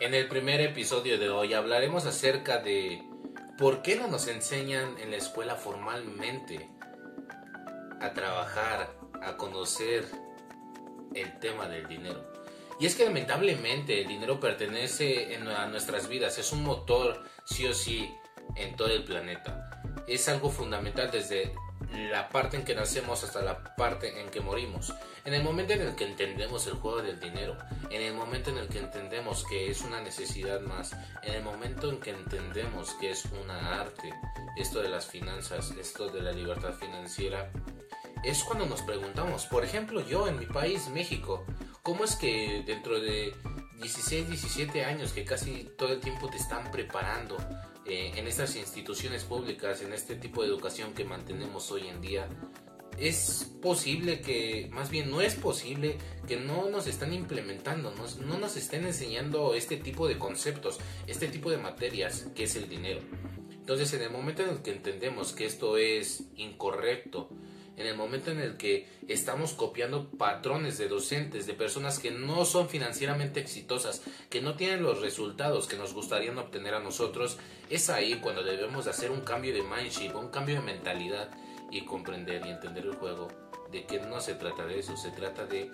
En el primer episodio de hoy hablaremos acerca de por qué no nos enseñan en la escuela formalmente a trabajar, a conocer el tema del dinero. Y es que lamentablemente el dinero pertenece a nuestras vidas, es un motor sí o sí en todo el planeta. Es algo fundamental desde la parte en que nacemos hasta la parte en que morimos. En el momento en el que entendemos el juego del dinero, en el momento en el que entendemos que es una necesidad más, en el momento en que entendemos que es una arte, esto de las finanzas, esto de la libertad financiera, es cuando nos preguntamos, por ejemplo, yo en mi país, México, ¿cómo es que dentro de 16, 17 años que casi todo el tiempo te están preparando eh, en estas instituciones públicas, en este tipo de educación que mantenemos hoy en día, es posible que, más bien no es posible que no nos están implementando, no, no nos estén enseñando este tipo de conceptos, este tipo de materias que es el dinero. Entonces en el momento en el que entendemos que esto es incorrecto, en el momento en el que estamos copiando patrones de docentes, de personas que no son financieramente exitosas, que no tienen los resultados que nos gustaría obtener a nosotros, es ahí cuando debemos hacer un cambio de mindset, un cambio de mentalidad y comprender y entender el juego de que no se trata de eso, se trata de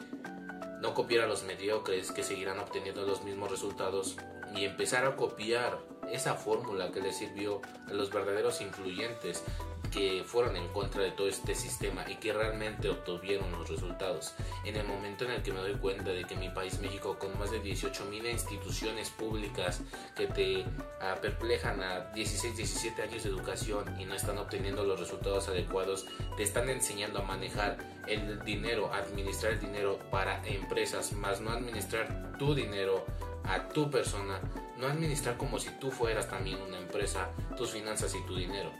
no copiar a los mediocres que seguirán obteniendo los mismos resultados y empezar a copiar esa fórmula que le sirvió a los verdaderos influyentes que fueron en contra de todo este sistema y que realmente obtuvieron los resultados. En el momento en el que me doy cuenta de que mi país México, con más de 18 mil instituciones públicas que te ah, perplejan a 16, 17 años de educación y no están obteniendo los resultados adecuados, te están enseñando a manejar el dinero, administrar el dinero para empresas, más no administrar tu dinero a tu persona, no administrar como si tú fueras también una empresa, tus finanzas y tu dinero.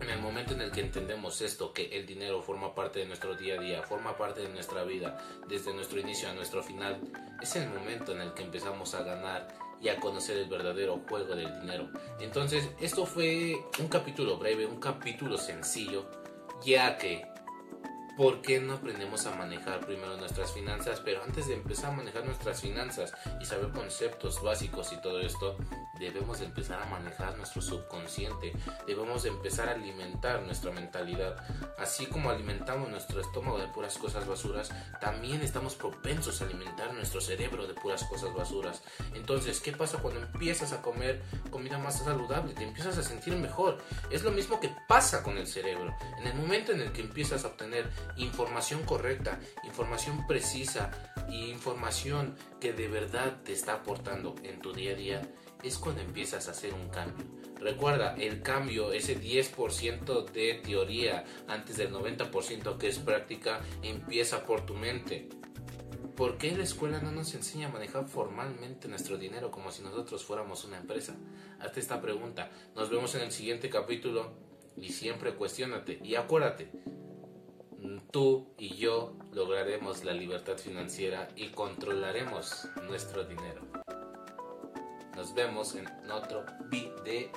En el momento en el que entendemos esto, que el dinero forma parte de nuestro día a día, forma parte de nuestra vida, desde nuestro inicio a nuestro final, es el momento en el que empezamos a ganar y a conocer el verdadero juego del dinero. Entonces, esto fue un capítulo breve, un capítulo sencillo, ya que ¿Por qué no aprendemos a manejar primero nuestras finanzas? Pero antes de empezar a manejar nuestras finanzas y saber conceptos básicos y todo esto, debemos empezar a manejar nuestro subconsciente. Debemos empezar a alimentar nuestra mentalidad. Así como alimentamos nuestro estómago de puras cosas basuras, también estamos propensos a alimentar nuestro cerebro de puras cosas basuras. Entonces, ¿qué pasa cuando empiezas a comer comida más saludable? Te empiezas a sentir mejor. Es lo mismo que pasa con el cerebro. En el momento en el que empiezas a obtener información correcta, información precisa y información que de verdad te está aportando en tu día a día, es cuando empiezas a hacer un cambio. Recuerda, el cambio, ese 10% de teoría antes del 90% que es práctica, empieza por tu mente. ¿Por qué la escuela no nos enseña a manejar formalmente nuestro dinero como si nosotros fuéramos una empresa? Hazte esta pregunta. Nos vemos en el siguiente capítulo y siempre cuestionate y acuérdate, tú y yo lograremos la libertad financiera y controlaremos nuestro dinero. Nos vemos en otro video.